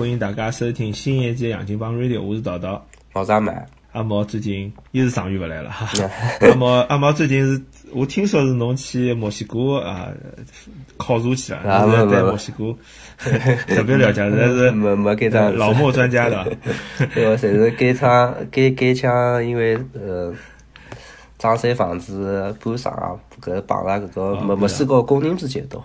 欢迎大家收听新一季《杨金帮 Radio》，我是桃桃。老张买，阿毛最近又是上月勿来了哈。阿毛阿毛最近是，我听说是侬去墨西哥啊考察去了，啊是在不不墨西哥 特别了解，这是没没搿桩事老墨专家的。对个，侪是改厂改改枪，因为呃，装修房子搬上啊，搿碰着搿个墨墨西哥工人之节到，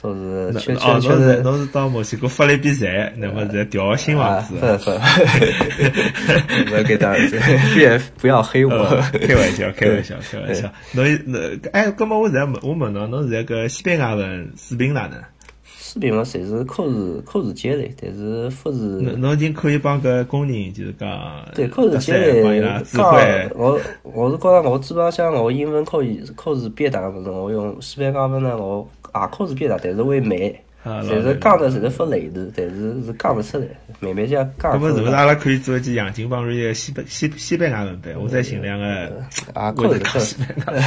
说是确哦，确确侬是实侬是到墨西哥发了一笔财，那么在调个新啊房，子。不不，要给当，别不要黑呃我。开玩笑，开玩笑，开玩笑。侬那哎，葛么我现在问我问侬，侬现在个西班牙文水平哪能？视频嘛，侪是考试考试阶类，但是复侬试侬已经可以帮搿工人就是讲对考试搭阶讪帮伊类拉指讲。我我是觉着我基本上我英文考试考试别打个物事，我用西班牙文呢，我也考试别打，但是会慢，啊侪是讲的侪是发雷的，但是是讲勿出来，慢慢讲葛么是勿是。阿拉可以做一期杨金帮瑞的西班西西班牙文版？我再寻两个，啊，我考试考在讲西试，班牙。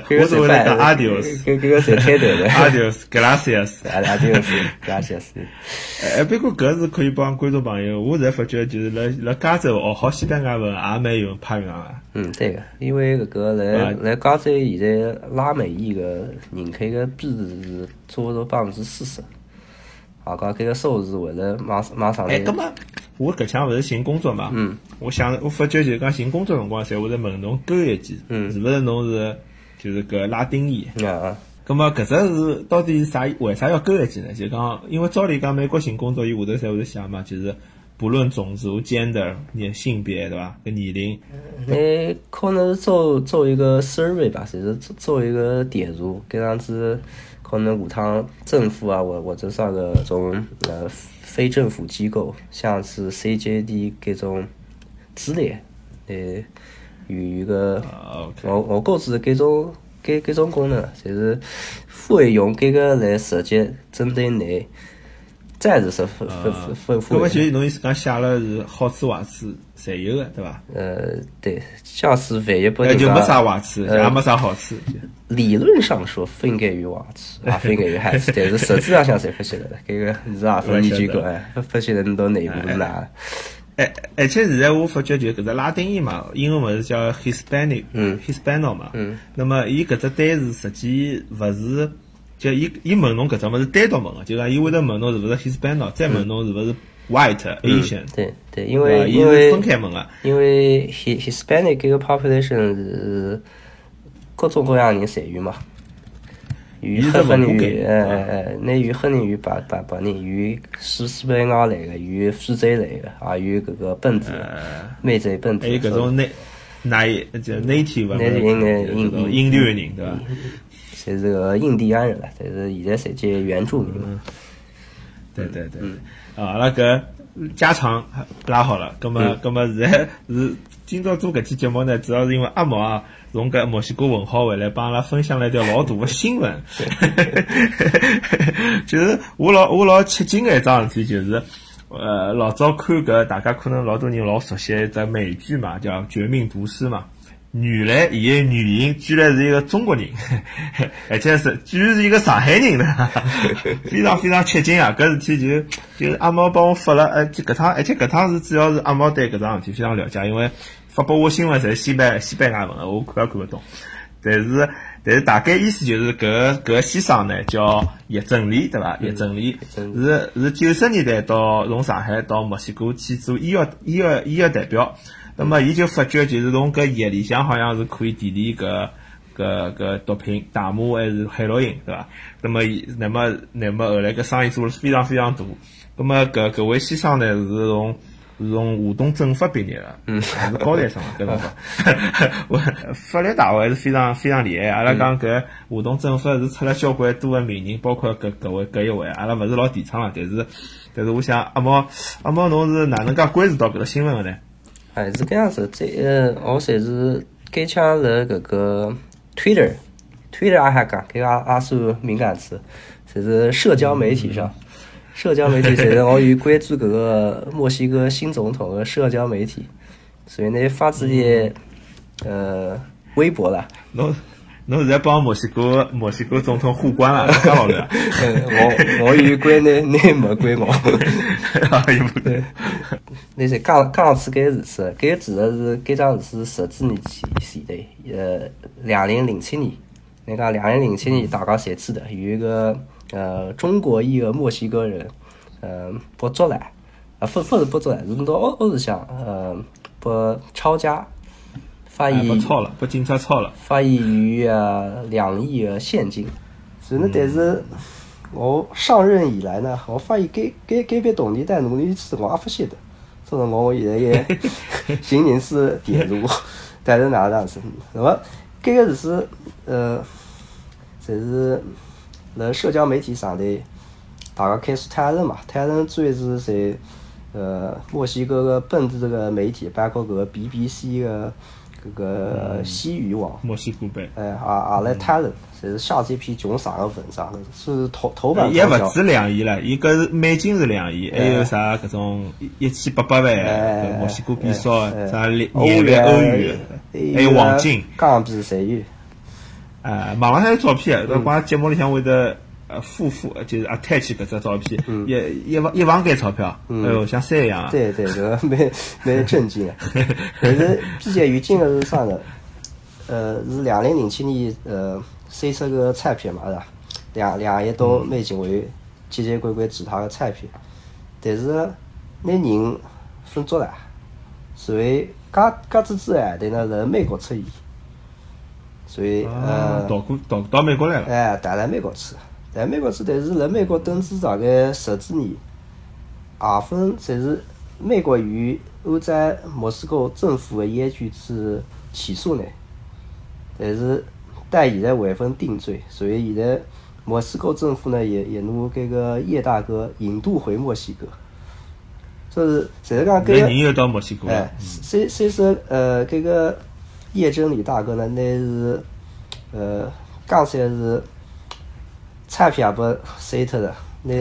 搿个我是为了讲是 adios 搿搿个侪开头的。Gracias。啊啊，就是感谢是。哎，不过搿是可以帮观众朋友，我现在发觉就是辣辣加州学好西班牙文也蛮有派用啊。嗯，对个，因为搿个啊来来加州现在拉美裔个人口个比例是差不多百分之四十，啊，讲搿个数字会得马马上哎，来葛么我搿腔勿是寻工作嘛？嗯。我想，我发觉就是讲寻工作辰光，侪会得问侬勾一记，嗯是勿是侬是就是搿拉丁裔？啊，咁么搿只是到底是啥？为啥要勾一记呢？就讲，因为照理讲，美国寻工作伊下头侪会得写嘛，就是不论种族、gender、你性别，对伐？搿年龄，那可能是做做一个 survey 吧，就是做做一个点数，搿样子可能下趟政府啊，或或者啥个种呃非政府机构，像是 CJD 搿种之类，呃，有一个。我我告知搿种搿搿种功能，就是会用搿个来设计针对你，再是说分分分分咁么分就侬意思讲写了是好处坏处侪有个，对伐？呃，对，像是万一不就没啥家坏处，呃也没啥好处。理论上说不应该有坏处，也不应该有害处，但是实际上向侪发现了，搿个是也分研究过，哎，发发现了到内部是哪？哎，而且现在我发觉就搿只拉丁裔嘛，英文勿是叫 Hispanic，嗯，Hispano 嘛，嗯，那么伊搿只单词实际勿是，就伊伊问侬搿只物事单独问个，就讲伊会得问侬是勿是 Hispanic，再问侬是勿是 White Asian，对对，因为因为分开问个，因为 Hi Hispanic 搿个 population 是各种各样人侪有嘛，有黑黑人哎哎哎，那有黑人有白白白人，有西西班牙来个，有非洲来个，也有搿个本地的，美洲本地还有搿种内内就 native 的那是应该搿种印度的人，对伐？侪是个印第安人了，但是现在侪叫原住民嘛。对对对对，啊，阿拉搿家常拉好了，葛么葛么现在是今朝做搿期节目呢，主要是因为阿毛啊从搿墨西哥文好回来，帮阿拉分享了一条老大的新闻，就 是我老我老吃惊的一桩事体，就是呃老早看搿大家可能老多人老熟悉一只美剧嘛，叫《绝命毒师》嘛。原来伊个原型居然是一个中国人，而且是居然是一个上海人呢，非常非常吃惊啊！搿事体就就是阿毛帮我发了，呃，就搿趟，而且搿趟是主要是阿毛对搿桩事体非常了解，因为发拨我新闻侪是西班西班牙文的，我看也看勿懂。但是但是大概意思就是搿搿个先生呢叫叶正理，对伐？叶正理正是是九十年代到从上海到墨西哥去做医药医药医药代表。那么，伊就发觉，就是从搿药里向好像是可以提炼搿搿搿毒品，大麻还是海洛因，对伐？那么伊，那么那么后来搿生意做了非常非常大。那么搿搿位先生呢是从是从华东政法毕业的，嗯，还是高材生搿辰光。我法律大学还是非常非常厉害。阿拉讲搿华东政法是出了交关多个名人，包括搿搿位搿一位，阿拉勿是老提倡了，但是但是我想阿毛阿毛侬是哪能介关注到搿个新闻个呢？哎，是搿样子，这呃，我算是改枪辣搿个 Twitter，Twitter 也还讲，搿个也也算敏感词，就是社交媒体上，社交媒体侪是我有关注搿个墨西哥新总统的社交媒体，所以呢发自己呃微博啦，侬侬现在帮墨西哥墨西哥总统互关了，干老了。我我有关你，你没关我。对，那是讲讲次搿事体，搿其实是搿桩事体十几年前前头，呃，两零零七年，那个两零零七年大家侪记得，有一个呃中国裔的墨西哥人，呃，被捉了，啊，不不是被捉了，是到屋屋里向，呃，被抄家。发现被抄了，被警察抄了。发现有呃两亿的现金。所以呢，但是我上任以来呢，我发现该该该笔动力带努力去，我也不晓得。所以我现在也寻人是点入，但是哪能样子？那么这个是呃，就是在社交媒体上头，大家开始谈论嘛，谈论主要是谁呃墨西哥的本地这个媒体，包括搿个 BBC 的。搿个西语网，墨西哥版，哎，也也来谈论，侪是写这篇穷长的文章，是头头版也勿止两亿了，伊搿是美金是两亿，还有啥搿种一千八百万墨西哥币少，啥两两万欧元，还有黄金、港币侪有。啊，网浪向有照片，搿光节目里向会得。呃，夫妇就是阿泰去搿只照片，一一房一房间钞票，哎呦，像山一样。对对，搿个蛮蛮震惊的。但是比较有劲的是啥呢？呃，是两零零七年呃推出个产品嘛，是吧？两两亿多美金为奇奇怪怪其他个产品，但是那人分作了，所以噶噶子之外，对呢，在美国出现，所以呃，到过到到美国来了。哎，带来美国去。在美国是，但是在美国等至大概十几年，二分侪是美国与欧洲墨西哥政府的要求去起诉呢，但是但现在未分定罪，所以现在墨西哥政府呢也也拿这个叶大哥引渡回墨西哥，就是就是讲这个，哎，虽虽说呃这个叶真理大哥呢，那是呃刚才是。彩票也不删脱的，那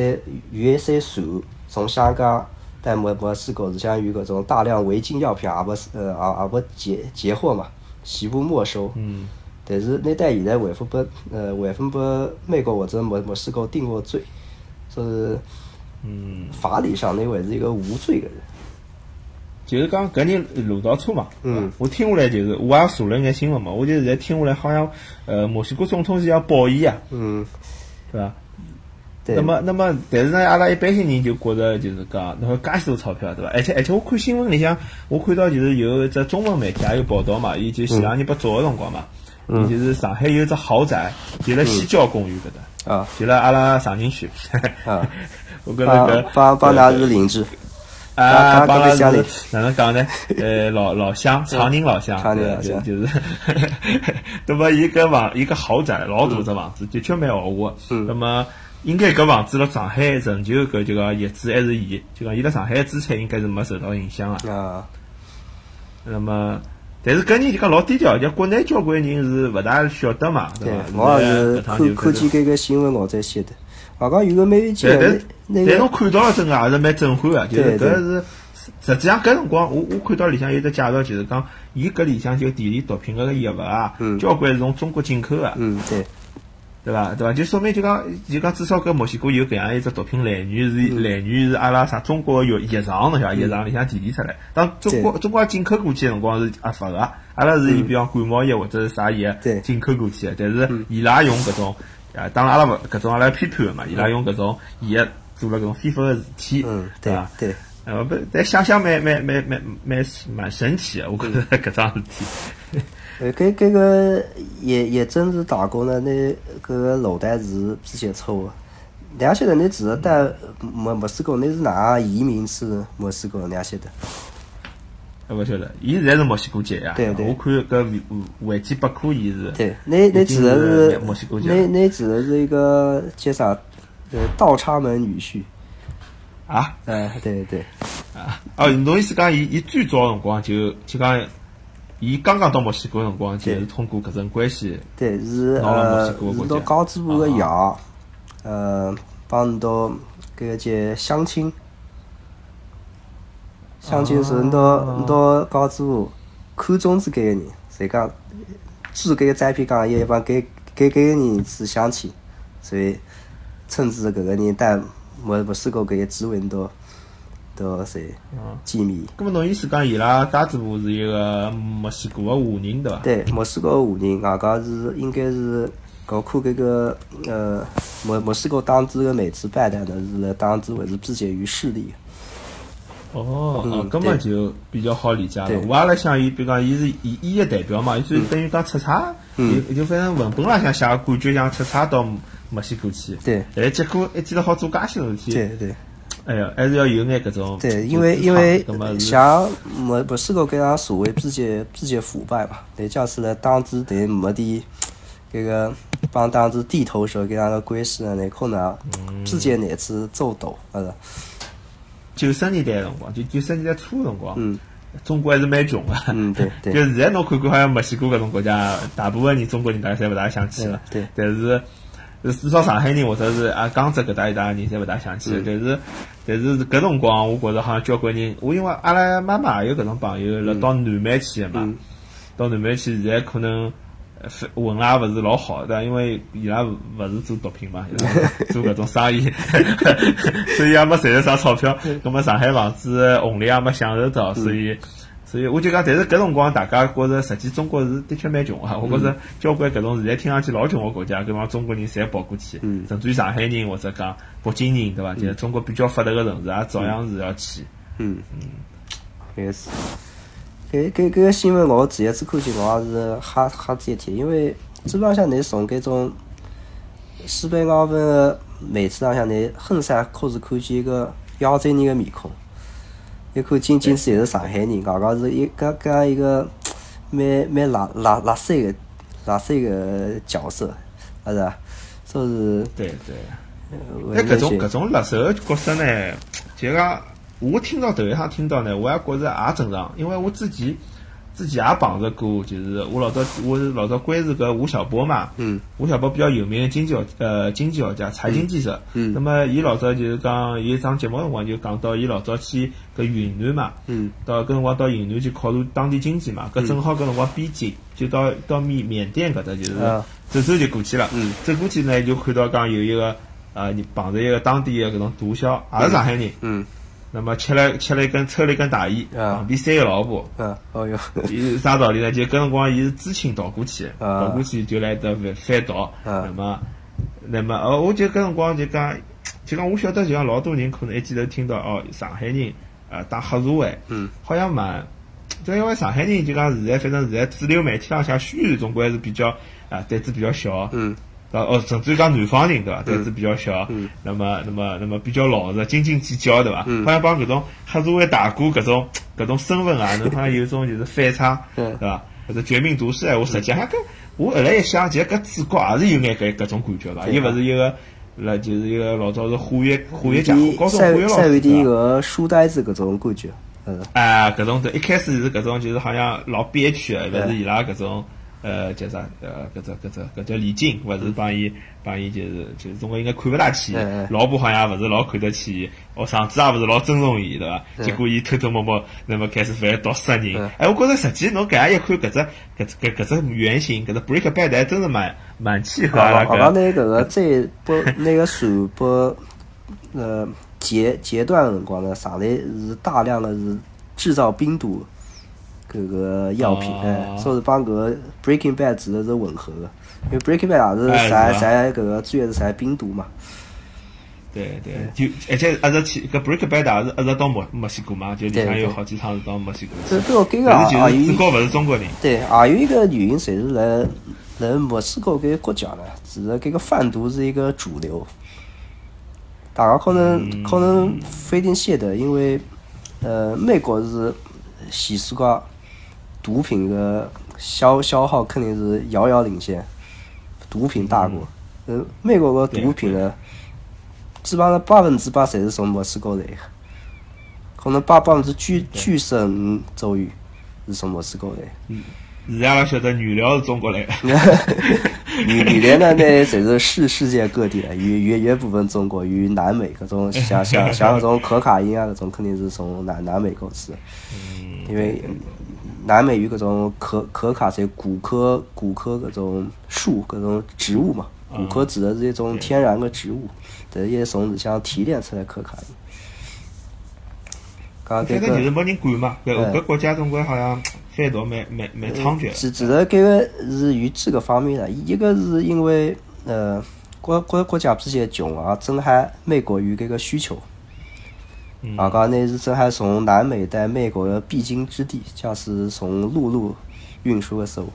USA 船从香港到墨墨西哥是像有搿种大量违禁药品，也不呃也也不截截获嘛，全部没收。嗯。但是那单现在回复拨呃回复拨美国或者墨墨西哥定过罪，说是嗯法理上那还是一个无罪的人。就是讲搿人落到错嘛。嗯。我听下来就是我也查了眼新闻嘛，我就现在听下来好像呃墨西哥总统是要保伊啊。嗯。对吧？那么，那么，但是呢，阿拉一般性人就觉着就是讲，那么介许多钞票，对伐？而且，而且，我看新闻里向，我看到就是有一只中文媒体也有报道嘛，伊就前两年不早个辰光嘛，嗯，就是上海有只豪宅，就辣西郊公园搿搭，啊，就辣阿拉长宁区，啊，我跟那个帮帮㑚是邻居。啊，帮拉是哪能讲呢？呃，老老乡，长宁老乡，对就是，那么一个房一个豪宅，老大只房子，的确蛮豪华。那么应该搿房子辣上海仍旧搿就讲业主还是伊，就讲伊辣上海资产应该是没受到影响啊。啊。那么，但是搿人就讲老低调，就国内交关人是勿大晓得嘛，对伐？我也是看看见搿个新闻我才晓得。刚刚有个蛮有劲的，但但侬看到了，真个也是蛮震撼个，就是搿是实际上搿辰光，我我看到里向有只介绍，就是讲伊搿里向就地理毒品搿个药物啊，交关是从中国进口个，嗯，对，对伐？对伐？就说明就讲就讲至少搿墨西哥有搿样一只毒品来源是来源是阿拉啥中国药药厂侬晓得药厂里向提炼出来，当中国中国进口过去个辰光是合法个，阿拉是以比方感冒药或者是啥药进口过去个，但是伊拉用搿种。啊，当然阿拉勿搿种阿拉批判个嘛，伊拉用搿种药做了搿种非法个事体，嗯对伐？对，呃不，但想想蛮蛮蛮蛮蛮蛮神奇个，我觉着 搿桩事体。呃，搿搿个也也真是打工呢，那搿个脑袋是比较粗个。两晓得你只是到墨墨西哥，你是哪移民去墨西哥？两晓得？还勿晓得，伊现在是墨西哥籍呀。对对。我看搿维维基百科，伊是。对，那那指的是墨西哥籍。那那指的是一个叫啥？呃，倒插门女婿。啊？哎，对对。啊！哦，侬意思讲，伊伊最早辰光就就讲，伊刚刚到墨西哥辰光就是通过搿种关系。对，是呃，是到高支部个爷，呃，帮到搿个叫相亲。相亲是，到到高知部看中子搿个人，侪讲据搿个诈骗讲，伊一般搿搿搿个人是相亲，所以趁着搿个人带墨墨西哥搿些机会，侬都都侪见面。咁么侬意思讲，伊拉家族部是一个墨西哥个华人对伐？对，墨西哥华人，外加是应该是搞看搿个呃墨墨西哥当地个美资办的呢，是辣当地还是毕节有势力。哦，嗯哦，咁么就比较好理解了。对。我阿拉想伊，比如讲，伊是以伊个代表嘛，伊就等于讲出差，嗯。就就反正文本浪向写个感觉像出差到墨西哥去。对。哎，结果一记头好做介些事体，对对。哎呀，还是要有眼搿种对，因为因为像墨墨西哥搿样社会比较比较腐败嘛，再加上辣当地对没点搿个帮当地地头蛇搿样个关系呢，那可能比较难去做到，是吧？九十年代个辰光，就九十年代初个辰光，嗯中国还是蛮穷个。嗯，对 对就现在侬看看，好像墨西哥搿种国家，大部分人中国人大家侪勿大想去了。对对但是至少上海人或者是啊江浙搿搭一带人侪勿大想去。但是但是搿辰光，我觉着好像交关人，我因为阿拉妈妈也有搿种朋友，辣到南美去的嘛嗯，到南美去现在可能。混了也勿是老好的，因为伊拉勿勿是做毒品嘛，伊 拉做搿种生意，所以也没赚着啥钞票。葛么上海房子红利也没享受到，所以所以我就讲，但是搿辰光大家觉着，实际中国是的确蛮穷啊。我觉着交关搿种现在听上去老穷个国家，搿帮中国人侪跑过去，嗯甚至于上海人或者讲北京人，对伐？就是中国比较发达个城市，也照样是要去。嗯嗯，也是。搿搿搿个新闻我第一次看见，我也是吓吓子一跳，因为基本浪向你从搿种西北澳门个媒体浪向，你很少可是看见一个亚洲人个面孔，一看仅仅是也是上海人，外加是一搿搿样一个蛮蛮垃垃垃圾个垃圾个角色，是吧？说是对对。呃但搿种搿种辣手个角色呢，就讲我听到头一趟听到呢，我也觉着也正常，因为我自己自己也碰着过，就是我老早我是老早关注搿吴晓波嘛，嗯，吴晓波比较有名的经济学呃经济学家、财经记者，嗯。那么伊老早就是讲伊上节目辰光就讲到伊老早去搿云南嘛，嗯。到搿辰光到云南去考察当地经济嘛，搿正好搿辰光边境就到到缅缅甸搿搭就是啊。走走就过去了，嗯。走过去呢就看到讲有一个呃，你碰着一个当地的搿种毒枭，也是上海人，嗯那么吃了吃了一根抽了一根大烟，啊。旁边三个老婆，嗯，哦哟，伊是啥道理呢？就搿辰光伊是知青逃过去逃过去就来得反反逃。啊。那么，那么哦，我就搿辰光就讲，就讲我晓得，就讲老多人可能一记头听到哦，上海人啊打黑社会，嗯，好像蛮，就因为上海人就讲现在反正现在主流媒体浪向宣传中国还是比较啊胆子比较小，嗯啊哦，甚至于讲南方人对伐，胆子比较小，嗯那么那么那么比较老实，斤斤计较对伐？嗯好像帮搿种黑社会大哥搿种搿种身份啊，侬好像有种就是反差，嗯 对伐？或者绝命毒师闲话，实际上搿我后来一想，其实搿主角也是有眼搿搿种感觉伐？伊勿是一个，辣就是一个老早是化学化学家，高中化稍学老稍有点师对伐？个书呆子搿种感觉，嗯啊，搿种对，一开始是搿种就是好像老憋屈的，勿是伊拉搿种呃叫啥呃搿只搿只搿叫李靖，勿是帮伊帮伊就是就是中国应该看勿大起老婆好像也勿是老看得起伊，学上子也勿是老尊重伊，对伐？嗯。结果伊偷偷摸摸那么开始反毒杀人。嗯，哎，我觉着实际侬搿样一看搿只搿只搿搿只原型，搿只 Break Bad 还真是蛮蛮契合阿拉好像搿。那个再把那个船把呃截截断的辰光呢，上来是大量的是制造冰毒搿个药品，哦。哎，所以是帮搿个 Breaking Bad 指的是吻合的，因为 Breaking Bad 也哎是啥是吧？啥搿个主要是啥冰毒嘛，对对，就而且一直去搿 Breaking Bad 也是一直到墨墨西哥嘛，就里向有好几趟是到墨西哥这去。这个搿个但是也有就是主角勿是中国人。对，还有一个原因，侪是辣辣墨西哥搿个国家呢，其实搿个贩毒是一个主流。大家可能、可能不一定晓得，因为呃，美国是全世界毒品的消消耗肯定是遥遥领先，毒品大国。呃，美国个毒品呢，基本上百分之八侪是从墨西哥来的，可能百百分之九九十五左右是从墨西哥来的。现在阿拉晓得原料是中国来的，原原来呢，呢，侪是世世界各地的，有有有一部分中国，有南美搿种 像像像搿种可卡因啊搿种，肯定是从南南美过去的。因为南美有搿种可可卡侪古柯古柯搿种树搿种植物嘛，古柯指的是一种天然的植物，但是也从里向提炼出来可卡因。讲搿个反正就是没人管嘛，搿搿国家总归好像贩毒蛮蛮蛮猖獗的。其其实搿个是有几个方面的，一个是因为呃国国国家之间穷啊，正好美国有搿个需求。啊，讲那是正好从南美到美国的必经之地，假使从陆路运输的时候，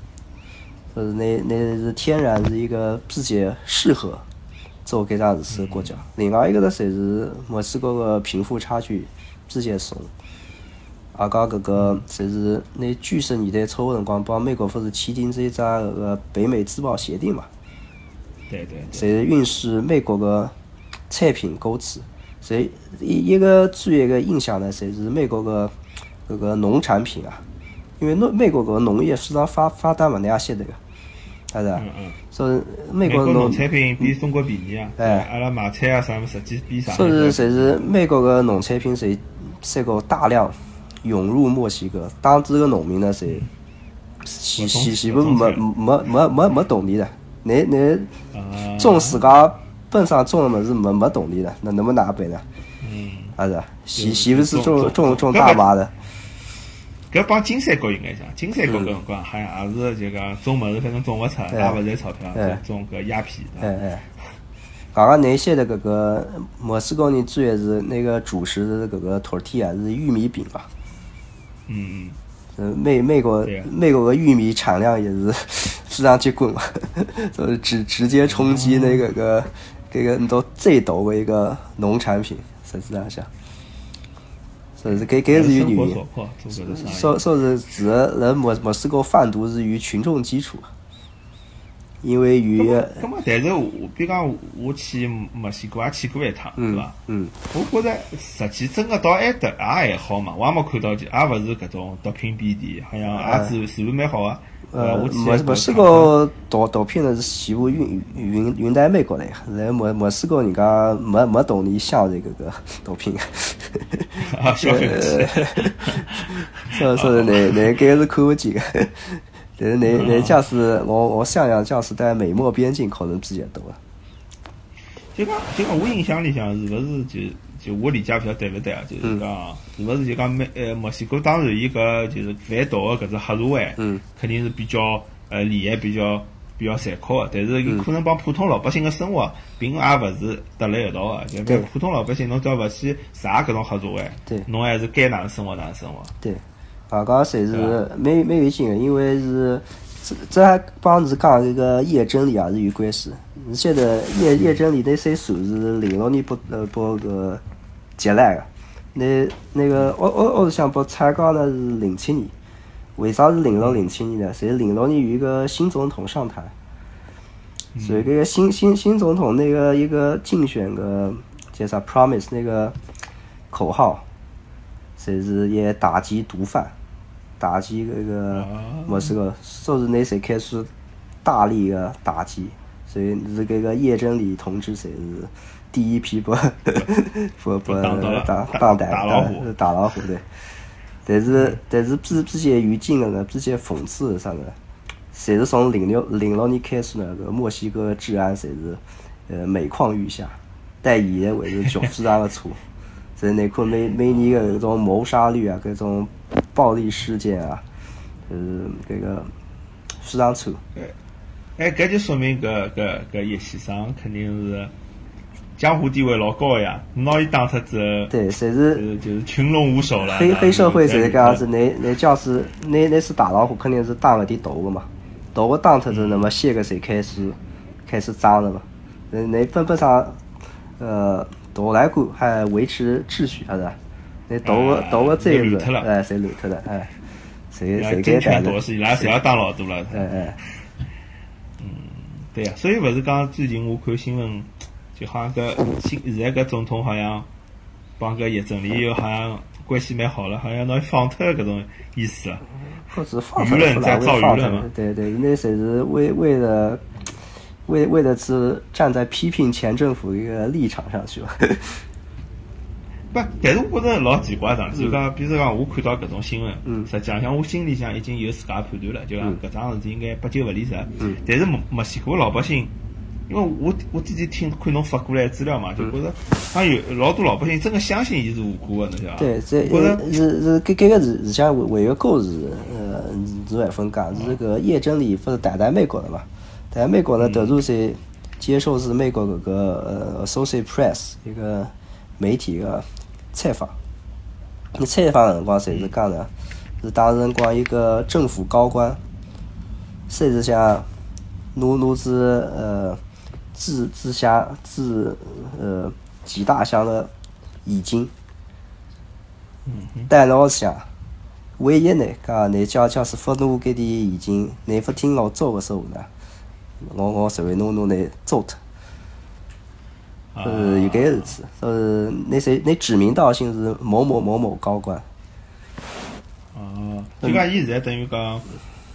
就是那那是天然是一个比较适合做搿桩事体的国家。另外一个呢，侪是墨西哥的贫富差距比较重。啊，讲搿个就是那九十年代初个辰光，帮美国勿是签订这一张搿个北美自贸协定嘛？对对对。侪是允许美国个产品过去。侪一一个最一个印象呢，侪是美国个搿个农产品啊，因为农美国搿个农业非常发发达嘛，侬也晓得个，是嗯嗯。所以美国农产品比中国便宜啊！哎，阿拉买菜啊啥物事，实际比啥？所以侪是美国个农产品侪这个大量涌入墨西哥，当地个农民呢，侪全全全部没没没没没动力的，你你种自家。本上种的么是没没动力的，那能不能哪办呢？嗯，还是岂岂不是种种种大麻的？搿帮金三角应该讲，金三角搿辰光好像也是就讲种物事，反正种勿出，也勿赚钞票，就种搿鸦片。哎哎，刚刚那些的搿个墨西哥人主要是那个主食是搿个托提啊，是玉米饼嘛。嗯嗯。嗯，美美国美国的玉米产量也是 非常结棍嘛，就是直直接冲击那个个。这个都最大的一个农产品，实际上想，说是给给是有原因，说说是指人墨墨西哥贩毒是有群众基础，因为与。那么，但是我比方我去墨西哥也去过一趟，是伐？嗯。我觉着实际真的到埃搭也还好嘛，我也没看到，也勿是搿种毒品遍地，好像也治治安蛮好啊。呃，墨墨西哥毒毒品呢是全部运运运到美国来，来墨墨西哥人家没没动力享受搿个毒品。啊，消费起。所以说，那那该是看不见个。但是那那假使我我想想，假使在美墨边境可能比较多。就讲就讲，我印象里向是勿是就？就我理解勿晓得对勿对啊？就是讲，是勿是就讲美呃墨西哥当然伊搿就是贩毒个搿只黑社会，肯定是比较呃厉害、比较比较残酷个。但是伊可能帮普通老百姓个生活，并也勿是搭辣一道个。就普通老百姓，侬只要勿去杀搿种黑社会，侬还是该哪能生活哪能生活。对，刚刚侪是蛮蛮有劲个，因为是这这还帮是讲这个叶真理也是有关系。你晓得叶叶真理那些数是零六年不呃不个。接来个，那那个我我我是想把参加呢是零七年，为啥是零六零七年呢？是零六年有一个新总统上台，所以这个新新新总统那个一个竞选个叫啥？promise 那个口号，是是也打击毒贩，打击这个墨西哥，说是那谁开始大力的打击，所以是这个叶真理同志才是。第一批不不不打打打老虎，打老虎对。但是但是比比较有劲的呢，比较讽刺啥呢？侪是从零六零六年开始呢，个墨西哥治安侪是呃每况愈下，但现在还是局非常的差。在那块每每年个搿种谋杀率啊，搿种暴力事件啊，就是搿个非常差。哎，搿就说明搿搿搿叶先生肯定是。江湖地位老高呀，拿伊打脱之后，对，侪是就是群龙无首了。黑黑社会侪是搿样子，那那假使那那是大老虎，肯定是打了点大个嘛，大个打脱之后，那么小个才开始开始长了嘛。那那本本上，呃，大来管还维持秩序，是吧？那大个大个再是哎，侪乱脱了，哎，谁谁该打了？伊拉侪要当老大了？哎哎，嗯，对呀，所以勿是讲最近我看新闻。就好像搿现现在搿总统好像帮搿叶正理又好像关系蛮好了，好像拿放脱搿种意思了。舆论在造舆论嘛？对对，那谁是为为了为为了是站在批评前政府一个立场上去吧？不，但是我觉着老奇怪的，就讲，比如讲我看到搿种新闻，实际上我心里向已经有自家判断了，就讲搿桩事体应该八九勿离十。但是墨墨西哥老百姓，因为我我之前听看侬发过来资料嘛，就觉着像有老多老百姓真个相信伊是无辜的，侬晓得伐？对，这是是搿搿个是是像为一个故事，呃，是万分讲，是搿叶真理不是待在美国的嘛？待在美国呢，德鲁是接受是美国搿个呃 Associated Press 一个媒体个。采访，你采访辰光谁是讲的？是当时辰光一个政府高官，甚至像努努是呃治治下治呃几大箱的已经，但老想，万一呢，讲你叫叫是发怒搿点已经，你不听我做的时候呢，我我认为侬侬来做他。呃，有搿个事体，呃，那谁，那指名道姓是某某某某高官。哦，就讲伊现在等于讲，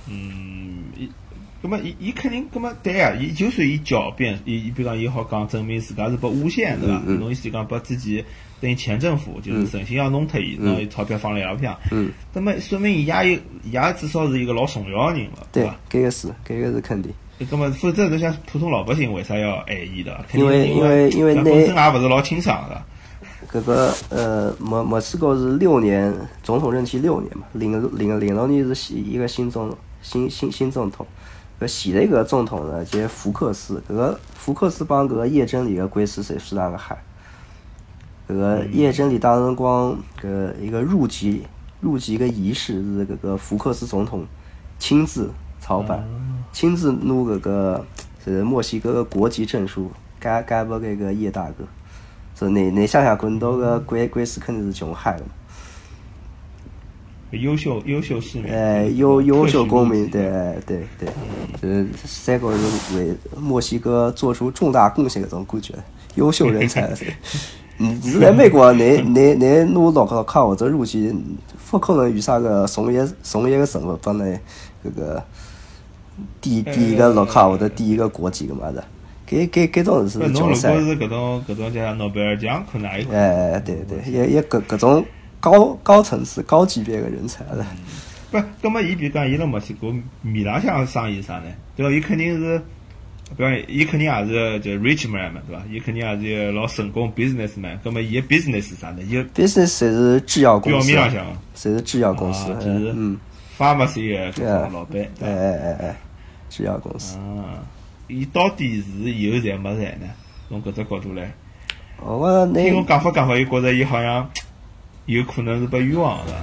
嗯，伊，葛么伊伊肯定，葛么对啊，伊就算伊狡辩，伊伊比如讲伊好讲证明自家是被诬陷，对伐？侬意思讲把自己等于前政府就是诚心要弄脱伊，拿伊钞票放辣伊拉向。嗯。那么说明伊也有，伊也至少是一个老重要的人了，对伐？搿个是，搿个是肯定。那么，否则侬像普通老百姓为啥要爱伊的？因为因为因为那本身也勿是老清爽的。搿个呃，墨墨西哥是六年总统任期六年嘛，零零零六年是一个新总新新新总统。搿现在搿个总统呢，叫福克斯。搿个福克斯帮搿个叶真理个关系是非常个好。搿个叶真理当辰光搿一个入籍入籍个仪式是搿个福克斯总统亲自操办。亲自拿搿个是墨西哥个国籍证书，改改拨搿个叶大哥。说你你想想看，到个关关系肯定是穷嗨了。优秀优秀市民。哎，优优秀公民，对对对。呃，三个人为墨西哥做出重大贡献搿种感觉，优秀人才。你你是在美国，你你你拿老考考或者入籍，不可能有啥个从业从业个身份帮你搿个。第第一个绿卡或者第一个国籍个嘛的，搿搿搿种是侬如果是搿种搿种叫诺贝尔奖，可能也有。哎，对对，也也搿搿种高高层次、高级别个人才了。不，葛么伊比如讲，伊辣墨西哥面浪向生意啥呢？对伐？伊肯定是，比方伊肯定也是就 rich man 嘛，对伐？伊肯定也是老成功 business man。葛么伊个 business 是啥呢？伊 business 侪是制药公司。表面浪向。是制药公司。就是嗯，pharmacy 个老板。哎哎哎哎。制药公司啊，伊到底是有财没财呢？从搿只角度来，我听我讲法讲法，又觉着伊好像有可能是被冤枉的。